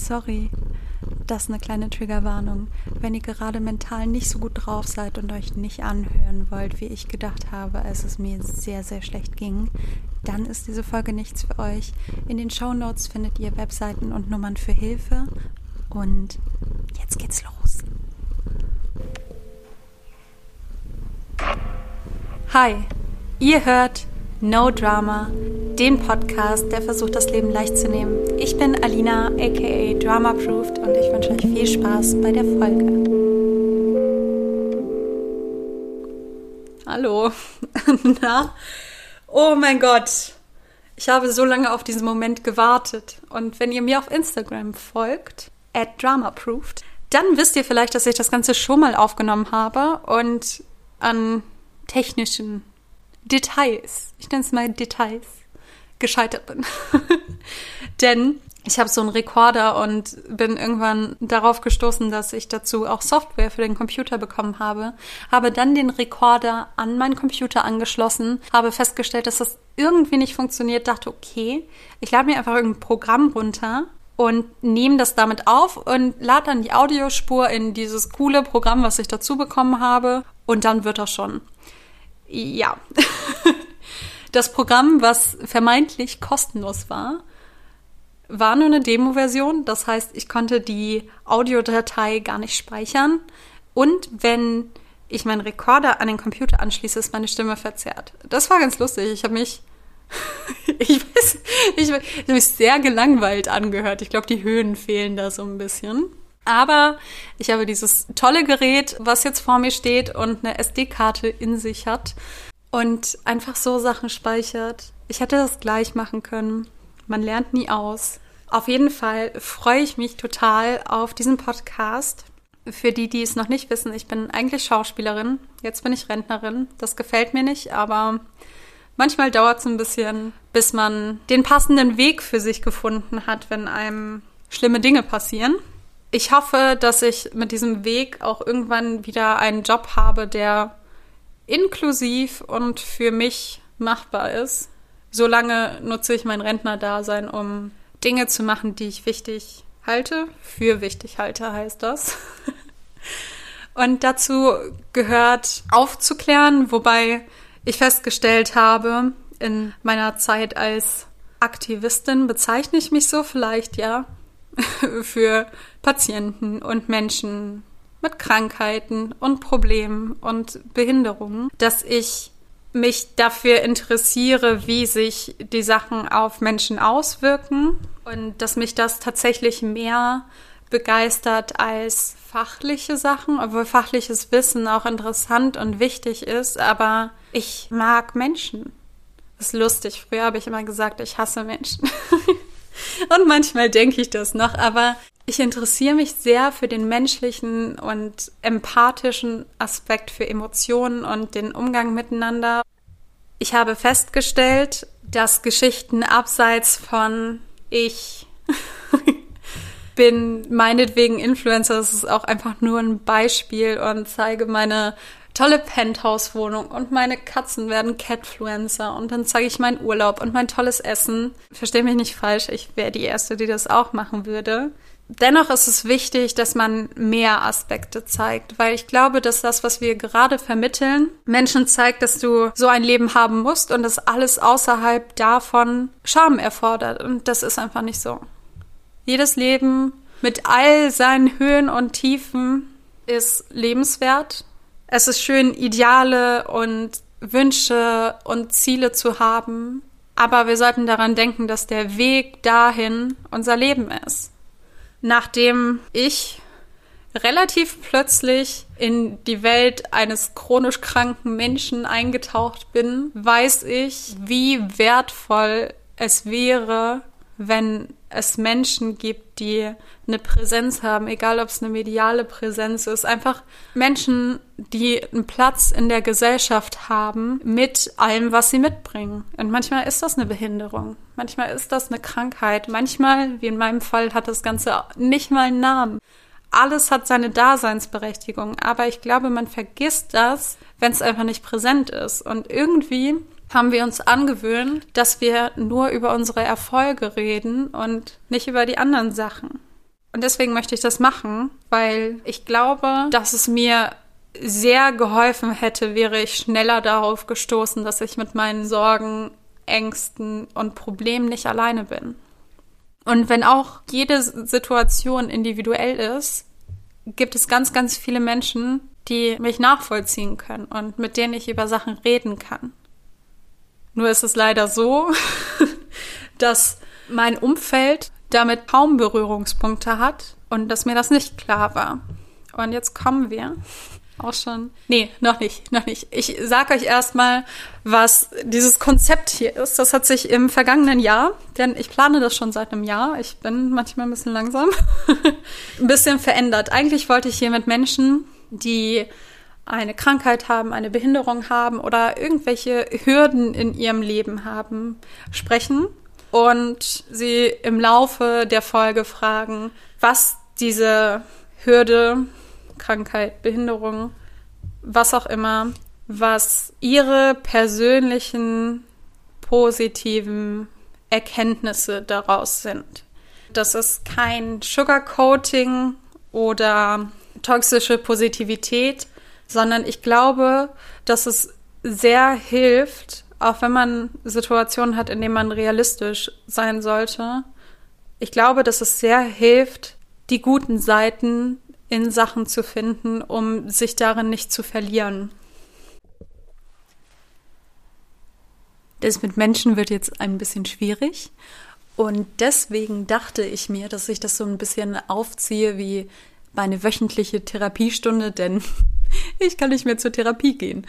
sorry. Das ist eine kleine Triggerwarnung. Wenn ihr gerade mental nicht so gut drauf seid und euch nicht anhören wollt, wie ich gedacht habe, als es mir sehr, sehr schlecht ging, dann ist diese Folge nichts für euch. In den Show Notes findet ihr Webseiten und Nummern für Hilfe. Und jetzt geht's los. Hi, ihr hört No Drama, den Podcast, der versucht, das Leben leicht zu nehmen. Ich bin Alina, aka Drama Proofed, und ich wünsche euch viel Spaß bei der Folge. Hallo. Na? Oh mein Gott. Ich habe so lange auf diesen Moment gewartet. Und wenn ihr mir auf Instagram folgt, at dramaproofed, dann wisst ihr vielleicht, dass ich das Ganze schon mal aufgenommen habe und an technischen Details, ich nenne es mal Details, gescheitert bin. Denn ich habe so einen Rekorder und bin irgendwann darauf gestoßen, dass ich dazu auch Software für den Computer bekommen habe. Habe dann den Rekorder an meinen Computer angeschlossen, habe festgestellt, dass das irgendwie nicht funktioniert, dachte, okay, ich lade mir einfach irgendein Programm runter und nehme das damit auf und lade dann die Audiospur in dieses coole Programm, was ich dazu bekommen habe und dann wird das schon. Ja. Das Programm, was vermeintlich kostenlos war, war nur eine Demo-Version. Das heißt, ich konnte die Audiodatei gar nicht speichern. Und wenn ich meinen Rekorder an den Computer anschließe, ist meine Stimme verzerrt. Das war ganz lustig. Ich habe mich, ich weiß, ich, ich habe mich sehr gelangweilt angehört. Ich glaube, die Höhen fehlen da so ein bisschen. Aber ich habe dieses tolle Gerät, was jetzt vor mir steht und eine SD-Karte in sich hat und einfach so Sachen speichert. Ich hätte das gleich machen können. Man lernt nie aus. Auf jeden Fall freue ich mich total auf diesen Podcast. Für die, die es noch nicht wissen, ich bin eigentlich Schauspielerin. Jetzt bin ich Rentnerin. Das gefällt mir nicht, aber manchmal dauert es ein bisschen, bis man den passenden Weg für sich gefunden hat, wenn einem schlimme Dinge passieren ich hoffe, dass ich mit diesem Weg auch irgendwann wieder einen Job habe, der inklusiv und für mich machbar ist. Solange nutze ich mein Rentnerdasein, um Dinge zu machen, die ich wichtig halte. Für wichtig halte heißt das. Und dazu gehört aufzuklären, wobei ich festgestellt habe, in meiner Zeit als Aktivistin bezeichne ich mich so vielleicht, ja, für Patienten und Menschen mit Krankheiten und Problemen und Behinderungen, dass ich mich dafür interessiere, wie sich die Sachen auf Menschen auswirken und dass mich das tatsächlich mehr begeistert als fachliche Sachen, obwohl fachliches Wissen auch interessant und wichtig ist, aber ich mag Menschen. Das ist lustig. Früher habe ich immer gesagt, ich hasse Menschen. Und manchmal denke ich das noch, aber ich interessiere mich sehr für den menschlichen und empathischen Aspekt für Emotionen und den Umgang miteinander. Ich habe festgestellt, dass Geschichten abseits von ich bin meinetwegen Influencer, das ist auch einfach nur ein Beispiel und zeige meine tolle Penthouse-Wohnung und meine Katzen werden Catfluencer und dann zeige ich meinen Urlaub und mein tolles Essen. Verstehe mich nicht falsch, ich wäre die Erste, die das auch machen würde. Dennoch ist es wichtig, dass man mehr Aspekte zeigt, weil ich glaube, dass das, was wir gerade vermitteln, Menschen zeigt, dass du so ein Leben haben musst und dass alles außerhalb davon Scham erfordert. Und das ist einfach nicht so. Jedes Leben mit all seinen Höhen und Tiefen ist lebenswert es ist schön, Ideale und Wünsche und Ziele zu haben, aber wir sollten daran denken, dass der Weg dahin unser Leben ist. Nachdem ich relativ plötzlich in die Welt eines chronisch kranken Menschen eingetaucht bin, weiß ich, wie wertvoll es wäre, wenn es Menschen gibt, die eine Präsenz haben, egal ob es eine mediale Präsenz ist, einfach Menschen, die einen Platz in der Gesellschaft haben mit allem, was sie mitbringen. Und manchmal ist das eine Behinderung, manchmal ist das eine Krankheit, manchmal, wie in meinem Fall, hat das Ganze nicht mal einen Namen. Alles hat seine Daseinsberechtigung, aber ich glaube, man vergisst das, wenn es einfach nicht präsent ist. Und irgendwie haben wir uns angewöhnt, dass wir nur über unsere Erfolge reden und nicht über die anderen Sachen. Und deswegen möchte ich das machen, weil ich glaube, dass es mir sehr geholfen hätte, wäre ich schneller darauf gestoßen, dass ich mit meinen Sorgen, Ängsten und Problemen nicht alleine bin. Und wenn auch jede Situation individuell ist, gibt es ganz, ganz viele Menschen, die mich nachvollziehen können und mit denen ich über Sachen reden kann. Nur ist es leider so, dass mein Umfeld damit kaum Berührungspunkte hat und dass mir das nicht klar war. Und jetzt kommen wir auch schon. Nee, noch nicht, noch nicht. Ich sag euch erstmal, was dieses Konzept hier ist. Das hat sich im vergangenen Jahr, denn ich plane das schon seit einem Jahr. Ich bin manchmal ein bisschen langsam. ein bisschen verändert. Eigentlich wollte ich hier mit Menschen, die eine Krankheit haben, eine Behinderung haben oder irgendwelche Hürden in ihrem Leben haben, sprechen und sie im Laufe der Folge fragen, was diese Hürde Krankheit, Behinderung, was auch immer, was ihre persönlichen positiven Erkenntnisse daraus sind. Das ist kein Sugarcoating oder toxische Positivität, sondern ich glaube, dass es sehr hilft, auch wenn man Situationen hat, in denen man realistisch sein sollte. Ich glaube, dass es sehr hilft, die guten Seiten in Sachen zu finden, um sich darin nicht zu verlieren. Das mit Menschen wird jetzt ein bisschen schwierig. Und deswegen dachte ich mir, dass ich das so ein bisschen aufziehe wie meine wöchentliche Therapiestunde, denn ich kann nicht mehr zur Therapie gehen,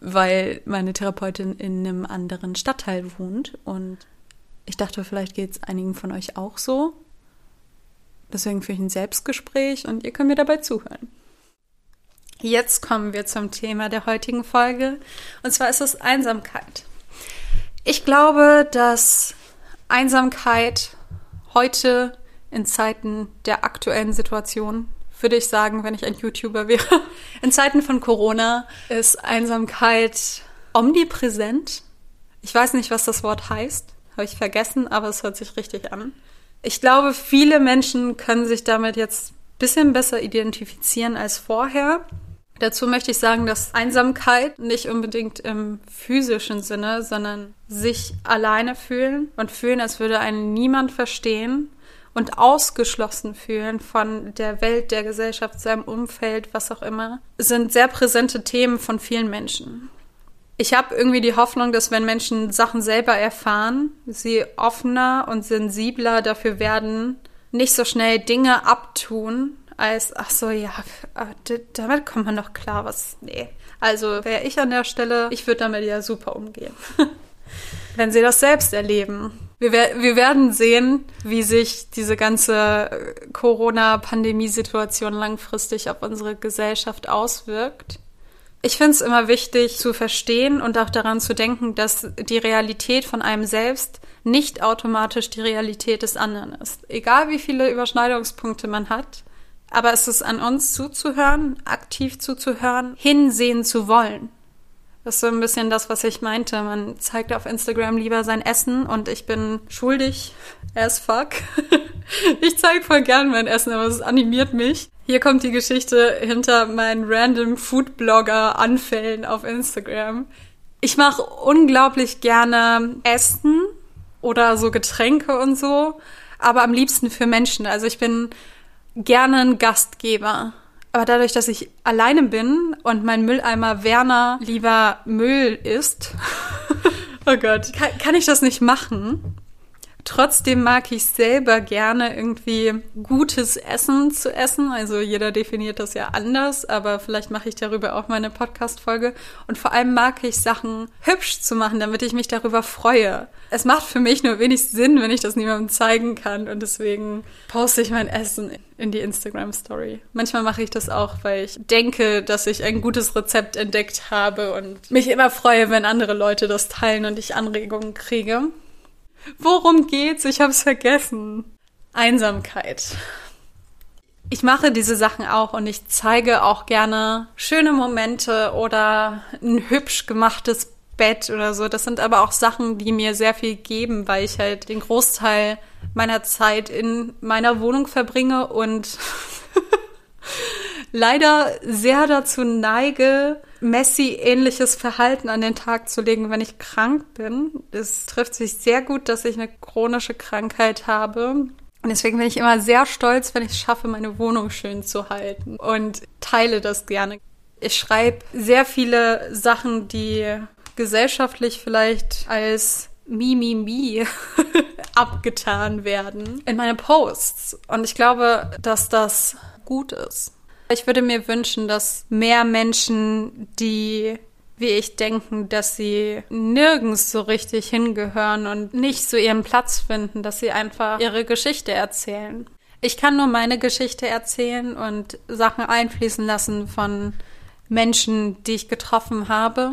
weil meine Therapeutin in einem anderen Stadtteil wohnt. Und ich dachte, vielleicht geht es einigen von euch auch so. Deswegen führe ich ein Selbstgespräch und ihr könnt mir dabei zuhören. Jetzt kommen wir zum Thema der heutigen Folge. Und zwar ist es Einsamkeit. Ich glaube, dass Einsamkeit heute in Zeiten der aktuellen Situation, würde ich sagen, wenn ich ein YouTuber wäre, in Zeiten von Corona ist Einsamkeit omnipräsent. Ich weiß nicht, was das Wort heißt, habe ich vergessen, aber es hört sich richtig an. Ich glaube, viele Menschen können sich damit jetzt ein bisschen besser identifizieren als vorher. Dazu möchte ich sagen, dass Einsamkeit nicht unbedingt im physischen Sinne, sondern sich alleine fühlen und fühlen, als würde einen niemand verstehen und ausgeschlossen fühlen von der Welt, der Gesellschaft, seinem Umfeld, was auch immer, sind sehr präsente Themen von vielen Menschen ich habe irgendwie die Hoffnung, dass wenn Menschen Sachen selber erfahren, sie offener und sensibler dafür werden, nicht so schnell Dinge abtun, als, ach so, ja, damit kommt man doch klar, was, nee. Also wäre ich an der Stelle, ich würde damit ja super umgehen. wenn sie das selbst erleben. Wir, wir werden sehen, wie sich diese ganze Corona-Pandemie-Situation langfristig auf unsere Gesellschaft auswirkt. Ich finde es immer wichtig zu verstehen und auch daran zu denken, dass die Realität von einem selbst nicht automatisch die Realität des anderen ist. Egal wie viele Überschneidungspunkte man hat, aber es ist an uns zuzuhören, aktiv zuzuhören, hinsehen zu wollen. Das ist so ein bisschen das, was ich meinte. Man zeigt auf Instagram lieber sein Essen und ich bin schuldig as fuck. ich zeige voll gern mein Essen, aber es animiert mich. Hier kommt die Geschichte hinter meinen random Foodblogger-Anfällen auf Instagram. Ich mache unglaublich gerne Essen oder so Getränke und so, aber am liebsten für Menschen. Also ich bin gerne ein Gastgeber. Aber dadurch, dass ich alleine bin und mein Mülleimer Werner lieber Müll isst, oh Gott, kann, kann ich das nicht machen. Trotzdem mag ich selber gerne irgendwie gutes Essen zu essen. Also jeder definiert das ja anders, aber vielleicht mache ich darüber auch mal eine Podcast-Folge. Und vor allem mag ich Sachen hübsch zu machen, damit ich mich darüber freue. Es macht für mich nur wenig Sinn, wenn ich das niemandem zeigen kann. Und deswegen poste ich mein Essen in die Instagram-Story. Manchmal mache ich das auch, weil ich denke, dass ich ein gutes Rezept entdeckt habe und mich immer freue, wenn andere Leute das teilen und ich Anregungen kriege. Worum geht's? Ich hab's vergessen. Einsamkeit. Ich mache diese Sachen auch und ich zeige auch gerne schöne Momente oder ein hübsch gemachtes Bett oder so. Das sind aber auch Sachen, die mir sehr viel geben, weil ich halt den Großteil meiner Zeit in meiner Wohnung verbringe und leider sehr dazu neige, Messi-ähnliches Verhalten an den Tag zu legen, wenn ich krank bin. Es trifft sich sehr gut, dass ich eine chronische Krankheit habe. Und deswegen bin ich immer sehr stolz, wenn ich es schaffe, meine Wohnung schön zu halten und teile das gerne. Ich schreibe sehr viele Sachen, die gesellschaftlich vielleicht als Mimimi abgetan werden in meine Posts. Und ich glaube, dass das gut ist. Ich würde mir wünschen, dass mehr Menschen, die wie ich denken, dass sie nirgends so richtig hingehören und nicht so ihren Platz finden, dass sie einfach ihre Geschichte erzählen. Ich kann nur meine Geschichte erzählen und Sachen einfließen lassen von Menschen, die ich getroffen habe.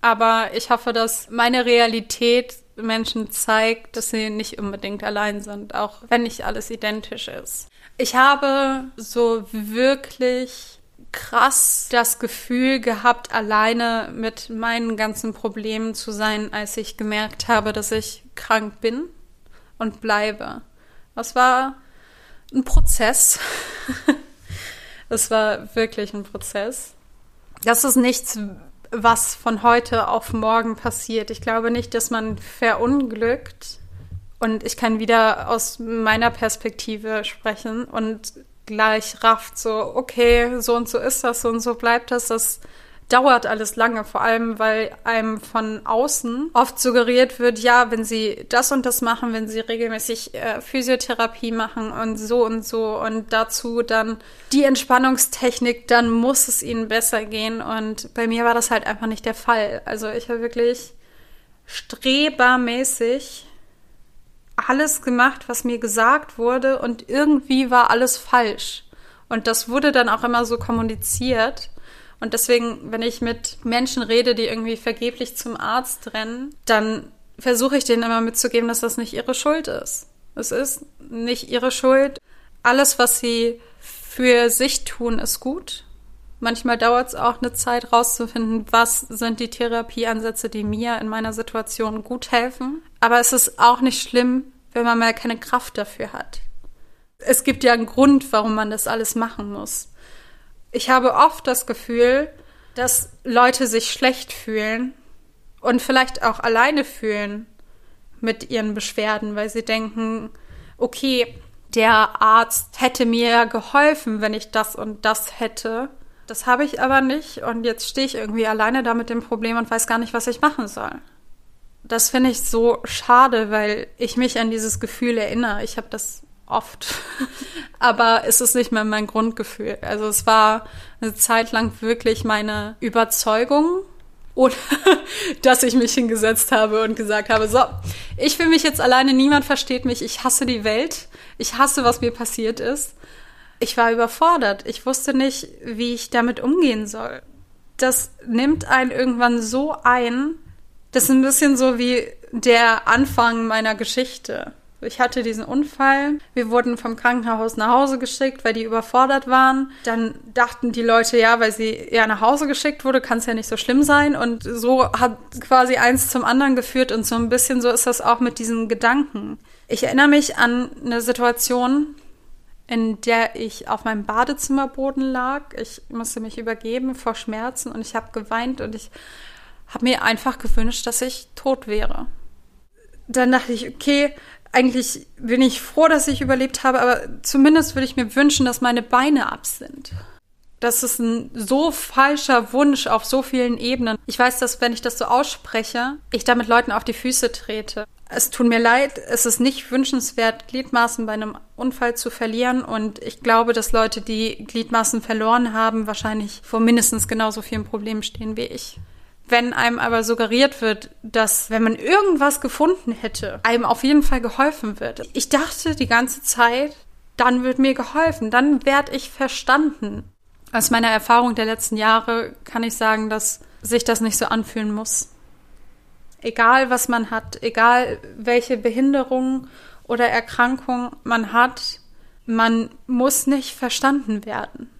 Aber ich hoffe, dass meine Realität Menschen zeigt, dass sie nicht unbedingt allein sind, auch wenn nicht alles identisch ist. Ich habe so wirklich krass das Gefühl gehabt, alleine mit meinen ganzen Problemen zu sein, als ich gemerkt habe, dass ich krank bin und bleibe. Das war ein Prozess. Es war wirklich ein Prozess. Das ist nichts, was von heute auf morgen passiert. Ich glaube nicht, dass man verunglückt und ich kann wieder aus meiner Perspektive sprechen und gleich rafft so, okay, so und so ist das, so und so bleibt das. Das dauert alles lange, vor allem weil einem von außen oft suggeriert wird, ja, wenn sie das und das machen, wenn sie regelmäßig äh, Physiotherapie machen und so und so und dazu dann die Entspannungstechnik, dann muss es ihnen besser gehen und bei mir war das halt einfach nicht der Fall. Also ich habe wirklich strebermäßig alles gemacht, was mir gesagt wurde und irgendwie war alles falsch. Und das wurde dann auch immer so kommuniziert. Und deswegen, wenn ich mit Menschen rede, die irgendwie vergeblich zum Arzt rennen, dann versuche ich denen immer mitzugeben, dass das nicht ihre Schuld ist. Es ist nicht ihre Schuld. Alles, was sie für sich tun, ist gut. Manchmal dauert es auch eine Zeit rauszufinden, was sind die Therapieansätze, die mir in meiner Situation gut helfen. Aber es ist auch nicht schlimm, wenn man mal keine Kraft dafür hat. Es gibt ja einen Grund, warum man das alles machen muss ich habe oft das Gefühl, dass Leute sich schlecht fühlen und vielleicht auch alleine fühlen mit ihren Beschwerden, weil sie denken, okay, der Arzt hätte mir geholfen, wenn ich das und das hätte. Das habe ich aber nicht und jetzt stehe ich irgendwie alleine da mit dem Problem und weiß gar nicht, was ich machen soll. Das finde ich so schade, weil ich mich an dieses Gefühl erinnere. Ich habe das oft. Aber es ist nicht mehr mein Grundgefühl. Also es war eine Zeit lang wirklich meine Überzeugung, oder dass ich mich hingesetzt habe und gesagt habe, so, ich fühle mich jetzt alleine, niemand versteht mich, ich hasse die Welt, ich hasse, was mir passiert ist. Ich war überfordert, ich wusste nicht, wie ich damit umgehen soll. Das nimmt einen irgendwann so ein, das ist ein bisschen so wie der Anfang meiner Geschichte. Ich hatte diesen Unfall. Wir wurden vom Krankenhaus nach Hause geschickt, weil die überfordert waren. Dann dachten die Leute, ja, weil sie ja nach Hause geschickt wurde, kann es ja nicht so schlimm sein. Und so hat quasi eins zum anderen geführt. Und so ein bisschen so ist das auch mit diesen Gedanken. Ich erinnere mich an eine Situation, in der ich auf meinem Badezimmerboden lag. Ich musste mich übergeben vor Schmerzen und ich habe geweint und ich habe mir einfach gewünscht, dass ich tot wäre. Dann dachte ich, okay, eigentlich bin ich froh, dass ich überlebt habe, aber zumindest würde ich mir wünschen, dass meine Beine ab sind. Das ist ein so falscher Wunsch auf so vielen Ebenen. Ich weiß, dass wenn ich das so ausspreche, ich damit Leuten auf die Füße trete. Es tut mir leid, es ist nicht wünschenswert, Gliedmaßen bei einem Unfall zu verlieren. Und ich glaube, dass Leute, die Gliedmaßen verloren haben, wahrscheinlich vor mindestens genauso vielen Problemen stehen wie ich. Wenn einem aber suggeriert wird, dass wenn man irgendwas gefunden hätte, einem auf jeden Fall geholfen wird. Ich dachte die ganze Zeit, dann wird mir geholfen, dann werde ich verstanden. Aus meiner Erfahrung der letzten Jahre kann ich sagen, dass sich das nicht so anfühlen muss. Egal was man hat, egal welche Behinderung oder Erkrankung man hat, man muss nicht verstanden werden.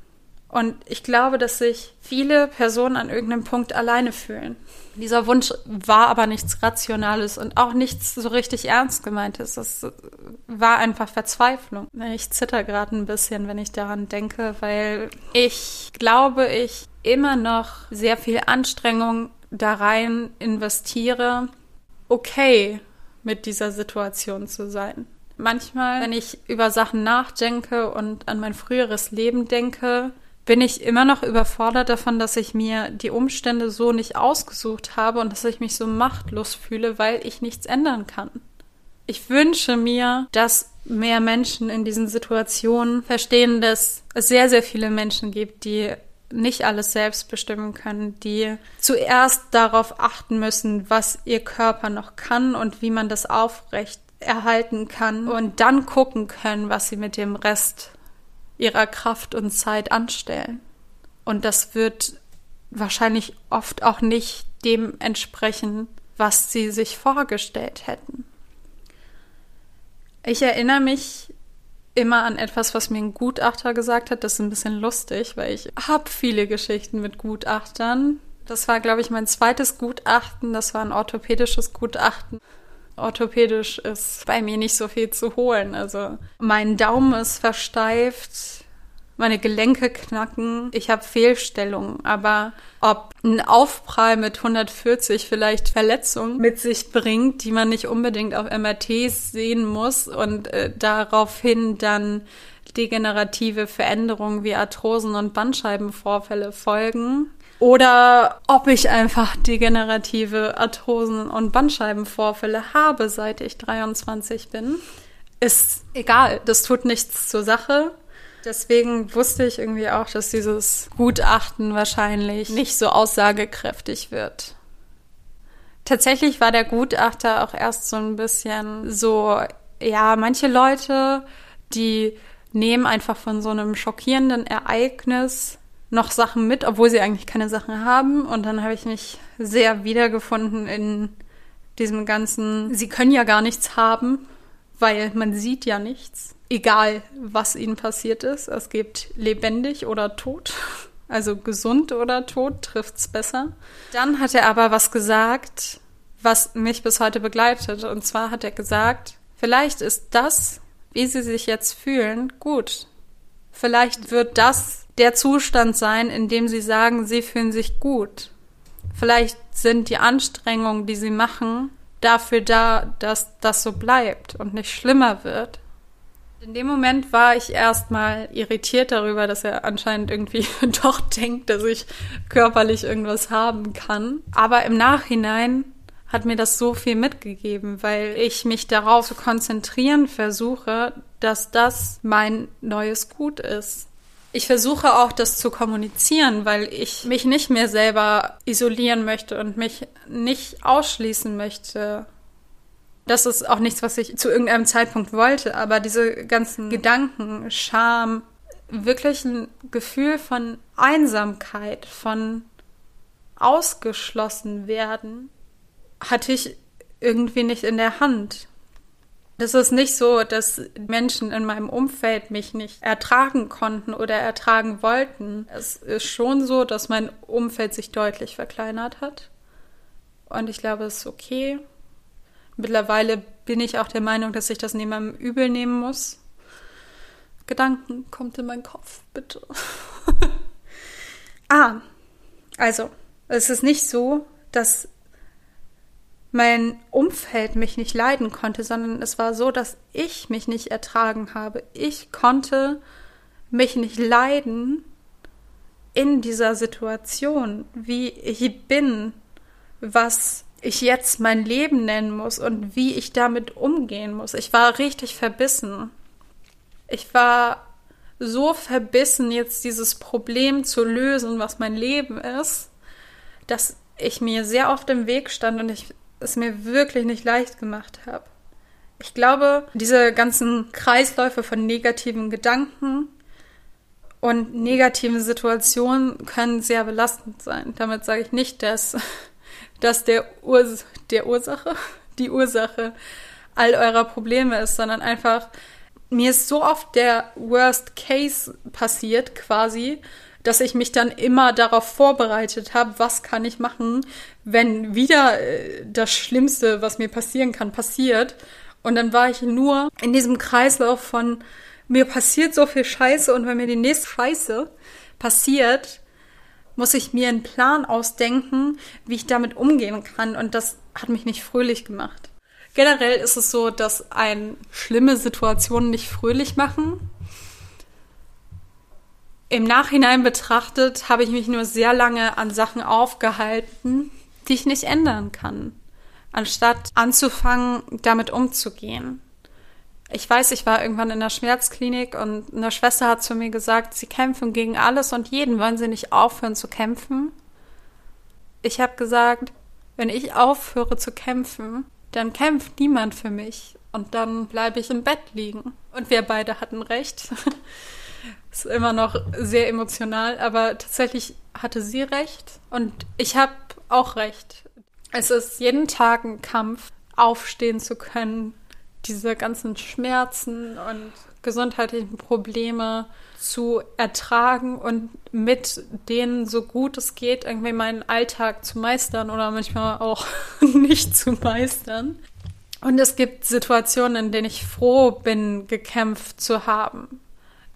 Und ich glaube, dass sich viele Personen an irgendeinem Punkt alleine fühlen. Dieser Wunsch war aber nichts Rationales und auch nichts so richtig ernst gemeintes. Das war einfach Verzweiflung. Ich zitter gerade ein bisschen, wenn ich daran denke, weil ich glaube, ich immer noch sehr viel Anstrengung da rein investiere, okay mit dieser Situation zu sein. Manchmal, wenn ich über Sachen nachdenke und an mein früheres Leben denke, bin ich immer noch überfordert davon, dass ich mir die Umstände so nicht ausgesucht habe und dass ich mich so machtlos fühle, weil ich nichts ändern kann. Ich wünsche mir, dass mehr Menschen in diesen Situationen verstehen, dass es sehr, sehr viele Menschen gibt, die nicht alles selbst bestimmen können, die zuerst darauf achten müssen, was ihr Körper noch kann und wie man das aufrecht erhalten kann und dann gucken können, was sie mit dem Rest ihrer Kraft und Zeit anstellen. Und das wird wahrscheinlich oft auch nicht dem entsprechen, was sie sich vorgestellt hätten. Ich erinnere mich immer an etwas, was mir ein Gutachter gesagt hat. Das ist ein bisschen lustig, weil ich habe viele Geschichten mit Gutachtern. Das war, glaube ich, mein zweites Gutachten. Das war ein orthopädisches Gutachten orthopädisch ist bei mir nicht so viel zu holen. Also mein Daumen ist versteift, meine Gelenke knacken, ich habe Fehlstellungen, aber ob ein Aufprall mit 140 vielleicht Verletzungen mit sich bringt, die man nicht unbedingt auf MRTs sehen muss und äh, daraufhin dann degenerative Veränderungen wie Arthrosen und Bandscheibenvorfälle folgen, oder ob ich einfach degenerative Arthrosen und Bandscheibenvorfälle habe, seit ich 23 bin. Ist egal, das tut nichts zur Sache. Deswegen wusste ich irgendwie auch, dass dieses Gutachten wahrscheinlich nicht so aussagekräftig wird. Tatsächlich war der Gutachter auch erst so ein bisschen so, ja, manche Leute, die nehmen einfach von so einem schockierenden Ereignis noch Sachen mit, obwohl sie eigentlich keine Sachen haben. Und dann habe ich mich sehr wiedergefunden in diesem ganzen, sie können ja gar nichts haben, weil man sieht ja nichts. Egal, was ihnen passiert ist. Es gibt lebendig oder tot. Also gesund oder tot trifft's besser. Dann hat er aber was gesagt, was mich bis heute begleitet. Und zwar hat er gesagt, vielleicht ist das, wie sie sich jetzt fühlen, gut. Vielleicht wird das der Zustand sein, in dem sie sagen, sie fühlen sich gut. Vielleicht sind die Anstrengungen, die sie machen, dafür da, dass das so bleibt und nicht schlimmer wird. In dem Moment war ich erstmal irritiert darüber, dass er anscheinend irgendwie doch denkt, dass ich körperlich irgendwas haben kann. Aber im Nachhinein hat mir das so viel mitgegeben, weil ich mich darauf zu konzentrieren versuche, dass das mein neues Gut ist. Ich versuche auch, das zu kommunizieren, weil ich mich nicht mehr selber isolieren möchte und mich nicht ausschließen möchte. Das ist auch nichts, was ich zu irgendeinem Zeitpunkt wollte, aber diese ganzen Gedanken, Scham, wirklich ein Gefühl von Einsamkeit, von ausgeschlossen werden, hatte ich irgendwie nicht in der Hand. Das ist nicht so, dass Menschen in meinem Umfeld mich nicht ertragen konnten oder ertragen wollten. Es ist schon so, dass mein Umfeld sich deutlich verkleinert hat. Und ich glaube, es ist okay. Mittlerweile bin ich auch der Meinung, dass ich das niemandem übel nehmen muss. Gedanken kommt in meinen Kopf, bitte. ah, also, es ist nicht so, dass mein Umfeld mich nicht leiden konnte, sondern es war so, dass ich mich nicht ertragen habe. Ich konnte mich nicht leiden in dieser Situation, wie ich bin, was ich jetzt mein Leben nennen muss und wie ich damit umgehen muss. Ich war richtig verbissen. Ich war so verbissen, jetzt dieses Problem zu lösen, was mein Leben ist, dass ich mir sehr oft im Weg stand und ich es mir wirklich nicht leicht gemacht habe. Ich glaube, diese ganzen Kreisläufe von negativen Gedanken und negativen Situationen können sehr belastend sein. Damit sage ich nicht, dass, dass der, Urs der Ursache, die Ursache all eurer Probleme ist, sondern einfach, mir ist so oft der Worst Case passiert, quasi, dass ich mich dann immer darauf vorbereitet habe, was kann ich machen, wenn wieder äh, das Schlimmste, was mir passieren kann, passiert. Und dann war ich nur in diesem Kreislauf von mir passiert so viel Scheiße und wenn mir die nächste Scheiße passiert, muss ich mir einen Plan ausdenken, wie ich damit umgehen kann. Und das hat mich nicht fröhlich gemacht. Generell ist es so, dass ein schlimme Situationen nicht fröhlich machen. Im Nachhinein betrachtet habe ich mich nur sehr lange an Sachen aufgehalten, die ich nicht ändern kann, anstatt anzufangen, damit umzugehen. Ich weiß, ich war irgendwann in der Schmerzklinik und eine Schwester hat zu mir gesagt, sie kämpfen gegen alles und jeden, wollen sie nicht aufhören zu kämpfen? Ich habe gesagt, wenn ich aufhöre zu kämpfen, dann kämpft niemand für mich und dann bleibe ich im Bett liegen. Und wir beide hatten recht. ist immer noch sehr emotional, aber tatsächlich hatte sie recht und ich habe auch recht. Es ist jeden Tag ein Kampf, aufstehen zu können, diese ganzen Schmerzen und gesundheitlichen Probleme zu ertragen und mit denen so gut es geht irgendwie meinen Alltag zu meistern oder manchmal auch nicht zu meistern. Und es gibt Situationen, in denen ich froh bin, gekämpft zu haben.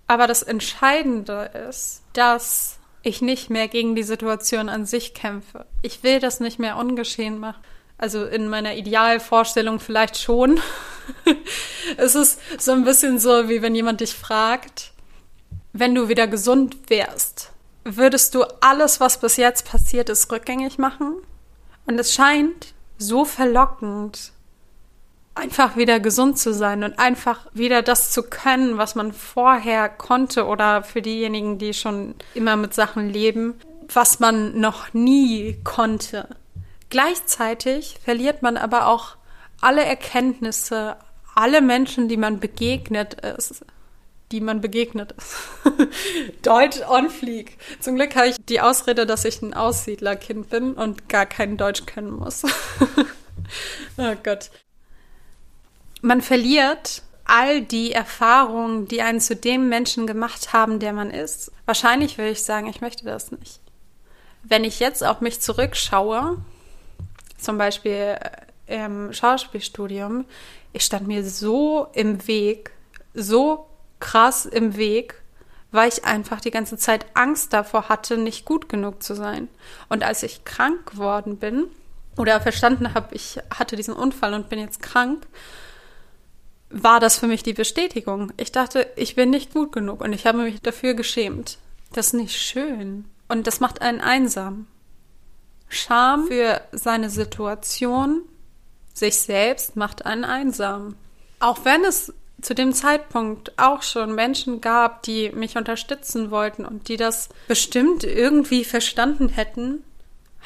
Aber das Entscheidende ist, dass ich nicht mehr gegen die Situation an sich kämpfe. Ich will das nicht mehr ungeschehen machen. Also in meiner Idealvorstellung vielleicht schon. es ist so ein bisschen so, wie wenn jemand dich fragt, wenn du wieder gesund wärst, würdest du alles, was bis jetzt passiert ist, rückgängig machen? Und es scheint so verlockend, einfach wieder gesund zu sein und einfach wieder das zu können, was man vorher konnte oder für diejenigen, die schon immer mit Sachen leben, was man noch nie konnte. Gleichzeitig verliert man aber auch alle Erkenntnisse, alle Menschen, die man begegnet ist, die man begegnet ist. Deutsch on fleek. Zum Glück habe ich die Ausrede, dass ich ein Aussiedlerkind bin und gar kein Deutsch können muss. oh Gott. Man verliert all die Erfahrungen, die einen zu dem Menschen gemacht haben, der man ist. Wahrscheinlich würde ich sagen, ich möchte das nicht. Wenn ich jetzt auf mich zurückschaue, zum Beispiel im Schauspielstudium, ich stand mir so im Weg, so krass im Weg, weil ich einfach die ganze Zeit Angst davor hatte, nicht gut genug zu sein. Und als ich krank geworden bin oder verstanden habe, ich hatte diesen Unfall und bin jetzt krank, war das für mich die Bestätigung. Ich dachte, ich bin nicht gut genug und ich habe mich dafür geschämt. Das ist nicht schön. Und das macht einen einsam. Scham für seine Situation, sich selbst, macht einen einsam. Auch wenn es zu dem Zeitpunkt auch schon Menschen gab, die mich unterstützen wollten und die das bestimmt irgendwie verstanden hätten,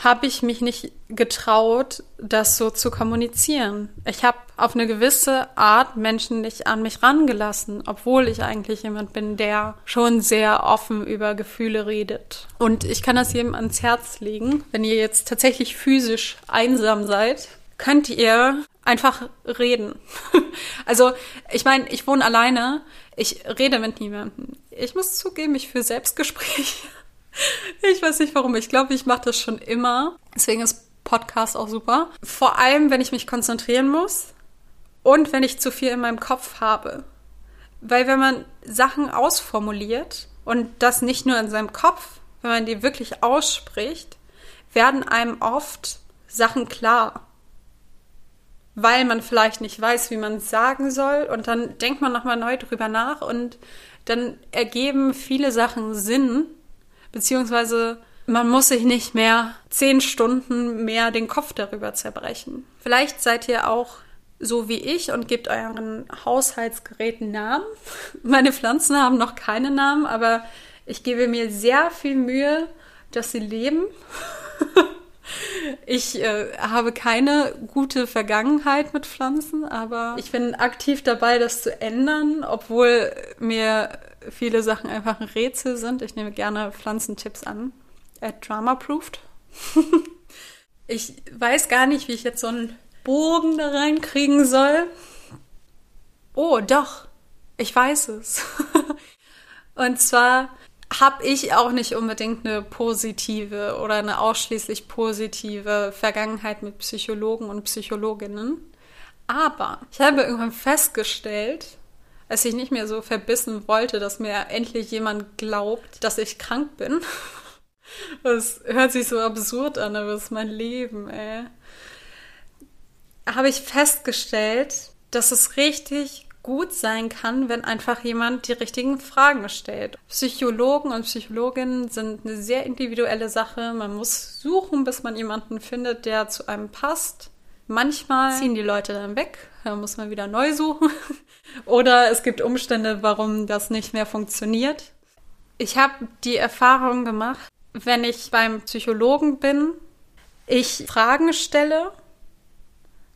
habe ich mich nicht getraut, das so zu kommunizieren. Ich habe auf eine gewisse Art Menschen nicht an mich rangelassen, obwohl ich eigentlich jemand bin, der schon sehr offen über Gefühle redet. Und ich kann das jedem ans Herz legen, wenn ihr jetzt tatsächlich physisch einsam seid, könnt ihr einfach reden. also, ich meine, ich wohne alleine, ich rede mit niemandem. Ich muss zugeben, ich führe Selbstgespräche. Ich weiß nicht warum. Ich glaube, ich mache das schon immer. Deswegen ist Podcast auch super. Vor allem, wenn ich mich konzentrieren muss und wenn ich zu viel in meinem Kopf habe. Weil wenn man Sachen ausformuliert und das nicht nur in seinem Kopf, wenn man die wirklich ausspricht, werden einem oft Sachen klar. Weil man vielleicht nicht weiß, wie man es sagen soll und dann denkt man nochmal neu drüber nach und dann ergeben viele Sachen Sinn, beziehungsweise man muss sich nicht mehr zehn Stunden mehr den Kopf darüber zerbrechen. Vielleicht seid ihr auch so wie ich und gebt euren Haushaltsgeräten Namen. Meine Pflanzen haben noch keine Namen, aber ich gebe mir sehr viel Mühe, dass sie leben. Ich äh, habe keine gute Vergangenheit mit Pflanzen, aber ich bin aktiv dabei, das zu ändern, obwohl mir viele Sachen einfach ein Rätsel sind. Ich nehme gerne Pflanzentipps an. At Drama-proofed. ich weiß gar nicht, wie ich jetzt so einen Bogen da reinkriegen soll. Oh, doch. Ich weiß es. Und zwar habe ich auch nicht unbedingt eine positive oder eine ausschließlich positive Vergangenheit mit Psychologen und Psychologinnen. Aber ich habe irgendwann festgestellt, als ich nicht mehr so verbissen wollte, dass mir endlich jemand glaubt, dass ich krank bin. Das hört sich so absurd an, aber das ist mein Leben, ey. Habe ich festgestellt, dass es richtig gut sein kann, wenn einfach jemand die richtigen Fragen stellt. Psychologen und Psychologinnen sind eine sehr individuelle Sache. Man muss suchen, bis man jemanden findet, der zu einem passt. Manchmal ziehen die Leute dann weg, da muss man wieder neu suchen. Oder es gibt Umstände, warum das nicht mehr funktioniert. Ich habe die Erfahrung gemacht, wenn ich beim Psychologen bin, ich Fragen stelle,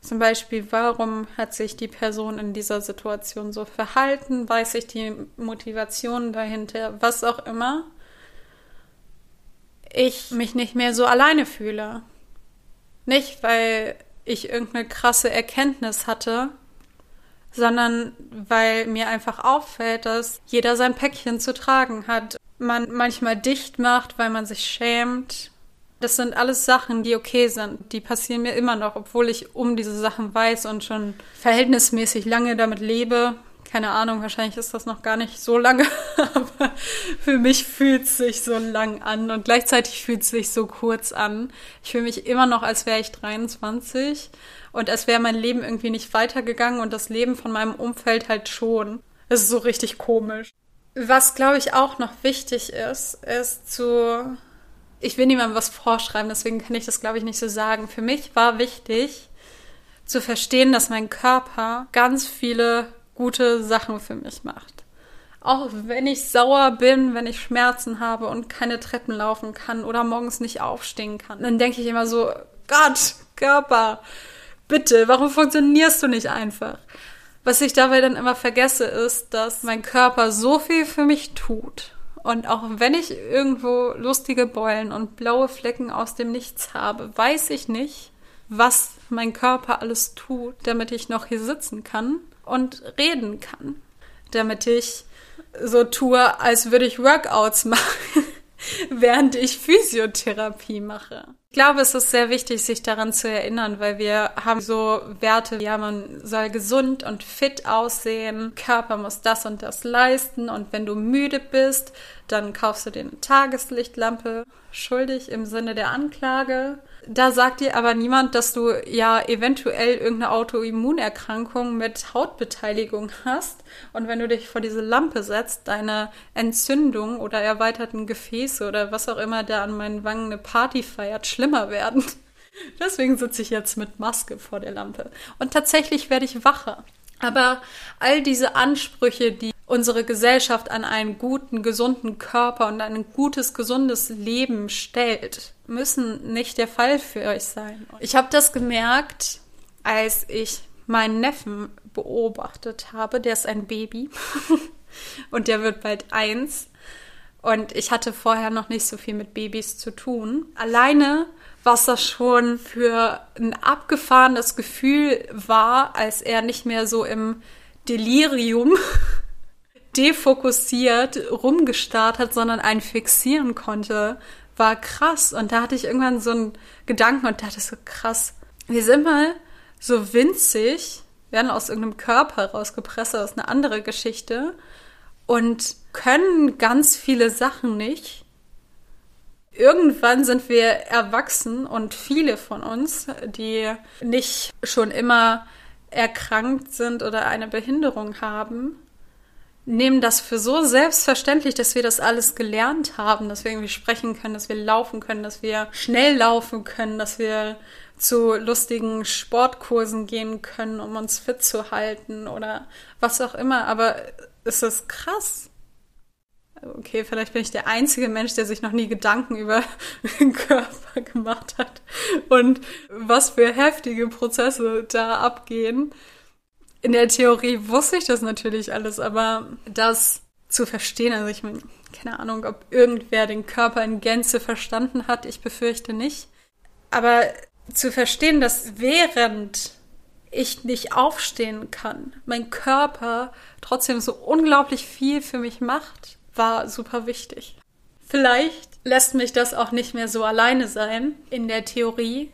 zum Beispiel, warum hat sich die Person in dieser Situation so verhalten? Weiß ich die Motivation dahinter? Was auch immer. Ich mich nicht mehr so alleine fühle. Nicht, weil ich irgendeine krasse Erkenntnis hatte, sondern weil mir einfach auffällt, dass jeder sein Päckchen zu tragen hat. Man manchmal dicht macht, weil man sich schämt. Das sind alles Sachen, die okay sind. Die passieren mir immer noch, obwohl ich um diese Sachen weiß und schon verhältnismäßig lange damit lebe. Keine Ahnung, wahrscheinlich ist das noch gar nicht so lange, aber für mich fühlt es sich so lang an und gleichzeitig fühlt es sich so kurz an. Ich fühle mich immer noch, als wäre ich 23 und als wäre mein Leben irgendwie nicht weitergegangen und das Leben von meinem Umfeld halt schon. Es ist so richtig komisch. Was, glaube ich, auch noch wichtig ist, ist zu. Ich will niemandem was vorschreiben, deswegen kann ich das, glaube ich, nicht so sagen. Für mich war wichtig zu verstehen, dass mein Körper ganz viele gute Sachen für mich macht. Auch wenn ich sauer bin, wenn ich Schmerzen habe und keine Treppen laufen kann oder morgens nicht aufstehen kann, dann denke ich immer so, Gott, Körper, Bitte, warum funktionierst du nicht einfach? Was ich dabei dann immer vergesse, ist, dass mein Körper so viel für mich tut. Und auch wenn ich irgendwo lustige Beulen und blaue Flecken aus dem Nichts habe, weiß ich nicht, was mein Körper alles tut, damit ich noch hier sitzen kann und reden kann. Damit ich so tue, als würde ich Workouts machen, während ich Physiotherapie mache. Ich glaube, es ist sehr wichtig, sich daran zu erinnern, weil wir haben so Werte, ja, man soll gesund und fit aussehen, Körper muss das und das leisten. Und wenn du müde bist, dann kaufst du dir eine Tageslichtlampe, schuldig im Sinne der Anklage. Da sagt dir aber niemand, dass du ja eventuell irgendeine Autoimmunerkrankung mit Hautbeteiligung hast und wenn du dich vor diese Lampe setzt, deine Entzündung oder erweiterten Gefäße oder was auch immer da an meinen Wangen eine Party feiert, schlimmer werden. Deswegen sitze ich jetzt mit Maske vor der Lampe. Und tatsächlich werde ich wacher. Aber all diese Ansprüche, die unsere Gesellschaft an einen guten, gesunden Körper und ein gutes, gesundes Leben stellt, müssen nicht der Fall für euch sein. Ich habe das gemerkt, als ich meinen Neffen beobachtet habe. Der ist ein Baby und der wird bald eins. Und ich hatte vorher noch nicht so viel mit Babys zu tun. Alleine was das schon für ein abgefahrenes Gefühl war, als er nicht mehr so im Delirium defokussiert rumgestarrt hat, sondern einen fixieren konnte, war krass. Und da hatte ich irgendwann so einen Gedanken und dachte so krass. Wir sind mal so winzig, werden aus irgendeinem Körper rausgepresst, aus einer andere Geschichte und können ganz viele Sachen nicht Irgendwann sind wir erwachsen und viele von uns, die nicht schon immer erkrankt sind oder eine Behinderung haben, nehmen das für so selbstverständlich, dass wir das alles gelernt haben, dass wir irgendwie sprechen können, dass wir laufen können, dass wir schnell laufen können, dass wir zu lustigen Sportkursen gehen können, um uns fit zu halten oder was auch immer. Aber ist krass okay, vielleicht bin ich der einzige Mensch, der sich noch nie Gedanken über den Körper gemacht hat und was für heftige Prozesse da abgehen. In der Theorie wusste ich das natürlich alles, aber das zu verstehen, also ich meine, keine Ahnung, ob irgendwer den Körper in Gänze verstanden hat, ich befürchte nicht. Aber zu verstehen, dass während ich nicht aufstehen kann, mein Körper trotzdem so unglaublich viel für mich macht, war super wichtig. Vielleicht lässt mich das auch nicht mehr so alleine sein in der Theorie,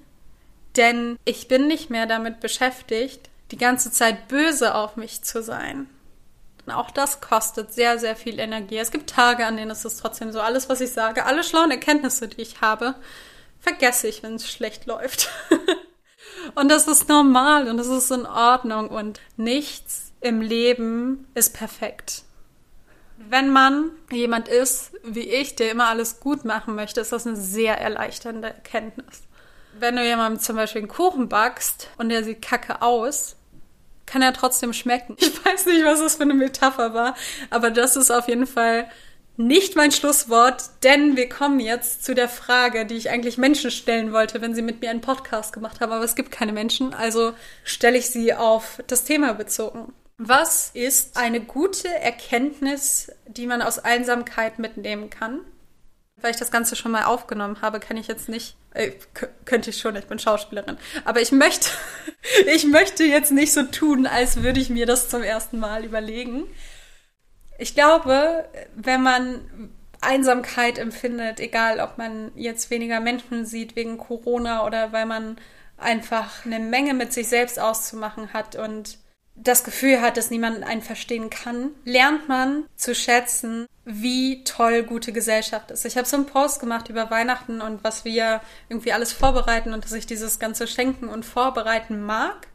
denn ich bin nicht mehr damit beschäftigt, die ganze Zeit böse auf mich zu sein. Auch das kostet sehr, sehr viel Energie. Es gibt Tage, an denen ist es trotzdem so. Alles, was ich sage, alle schlauen Erkenntnisse, die ich habe, vergesse ich, wenn es schlecht läuft. und das ist normal und das ist in Ordnung und nichts im Leben ist perfekt. Wenn man jemand ist wie ich, der immer alles gut machen möchte, ist das eine sehr erleichternde Erkenntnis. Wenn du jemandem zum Beispiel einen Kuchen backst und der sieht kacke aus, kann er trotzdem schmecken. Ich weiß nicht, was das für eine Metapher war, aber das ist auf jeden Fall nicht mein Schlusswort, denn wir kommen jetzt zu der Frage, die ich eigentlich Menschen stellen wollte, wenn sie mit mir einen Podcast gemacht haben, aber es gibt keine Menschen, also stelle ich sie auf das Thema bezogen. Was ist eine gute Erkenntnis, die man aus Einsamkeit mitnehmen kann? Weil ich das Ganze schon mal aufgenommen habe, kann ich jetzt nicht, äh, könnte ich schon, ich bin Schauspielerin, aber ich möchte, ich möchte jetzt nicht so tun, als würde ich mir das zum ersten Mal überlegen. Ich glaube, wenn man Einsamkeit empfindet, egal ob man jetzt weniger Menschen sieht wegen Corona oder weil man einfach eine Menge mit sich selbst auszumachen hat und das Gefühl hat, dass niemand einen verstehen kann, lernt man zu schätzen, wie toll gute Gesellschaft ist. Ich habe so einen Post gemacht über Weihnachten und was wir irgendwie alles vorbereiten und dass ich dieses ganze Schenken und Vorbereiten mag.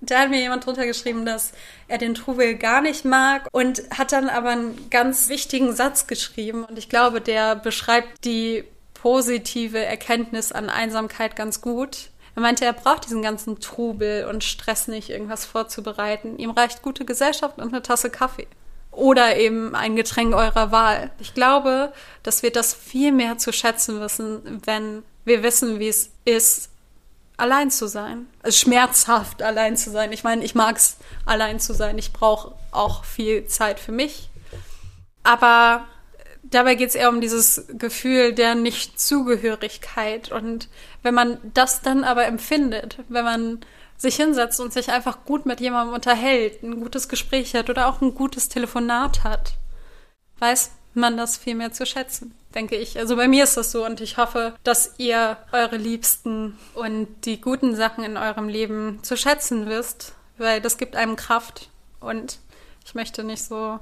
Da hat mir jemand drunter geschrieben, dass er den Trubel gar nicht mag und hat dann aber einen ganz wichtigen Satz geschrieben und ich glaube, der beschreibt die positive Erkenntnis an Einsamkeit ganz gut. Er meinte, er braucht diesen ganzen Trubel und Stress nicht, irgendwas vorzubereiten. Ihm reicht gute Gesellschaft und eine Tasse Kaffee. Oder eben ein Getränk eurer Wahl. Ich glaube, dass wir das viel mehr zu schätzen wissen, wenn wir wissen, wie es ist, allein zu sein. Also schmerzhaft allein zu sein. Ich meine, ich mag es, allein zu sein. Ich brauche auch viel Zeit für mich. Aber dabei geht es eher um dieses Gefühl der Nichtzugehörigkeit. Und wenn man das dann aber empfindet, wenn man sich hinsetzt und sich einfach gut mit jemandem unterhält, ein gutes Gespräch hat oder auch ein gutes Telefonat hat, weiß man das viel mehr zu schätzen, denke ich. Also bei mir ist das so und ich hoffe, dass ihr eure Liebsten und die guten Sachen in eurem Leben zu schätzen wisst, weil das gibt einem Kraft und ich möchte nicht so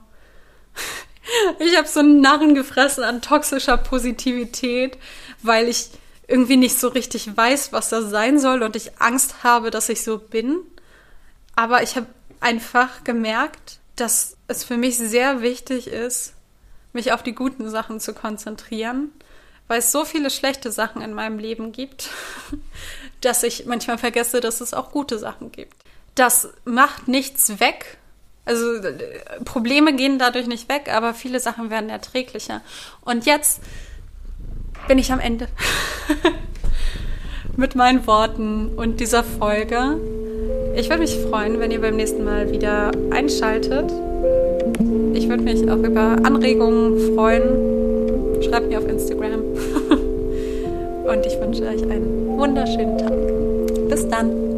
ich habe so einen Narren gefressen an toxischer Positivität, weil ich irgendwie nicht so richtig weiß, was das sein soll und ich Angst habe, dass ich so bin. Aber ich habe einfach gemerkt, dass es für mich sehr wichtig ist, mich auf die guten Sachen zu konzentrieren, weil es so viele schlechte Sachen in meinem Leben gibt, dass ich manchmal vergesse, dass es auch gute Sachen gibt. Das macht nichts weg also Probleme gehen dadurch nicht weg, aber viele Sachen werden erträglicher. Und jetzt bin ich am Ende mit meinen Worten und dieser Folge. Ich würde mich freuen, wenn ihr beim nächsten Mal wieder einschaltet. Ich würde mich auch über Anregungen freuen. Schreibt mir auf Instagram. und ich wünsche euch einen wunderschönen Tag. Bis dann.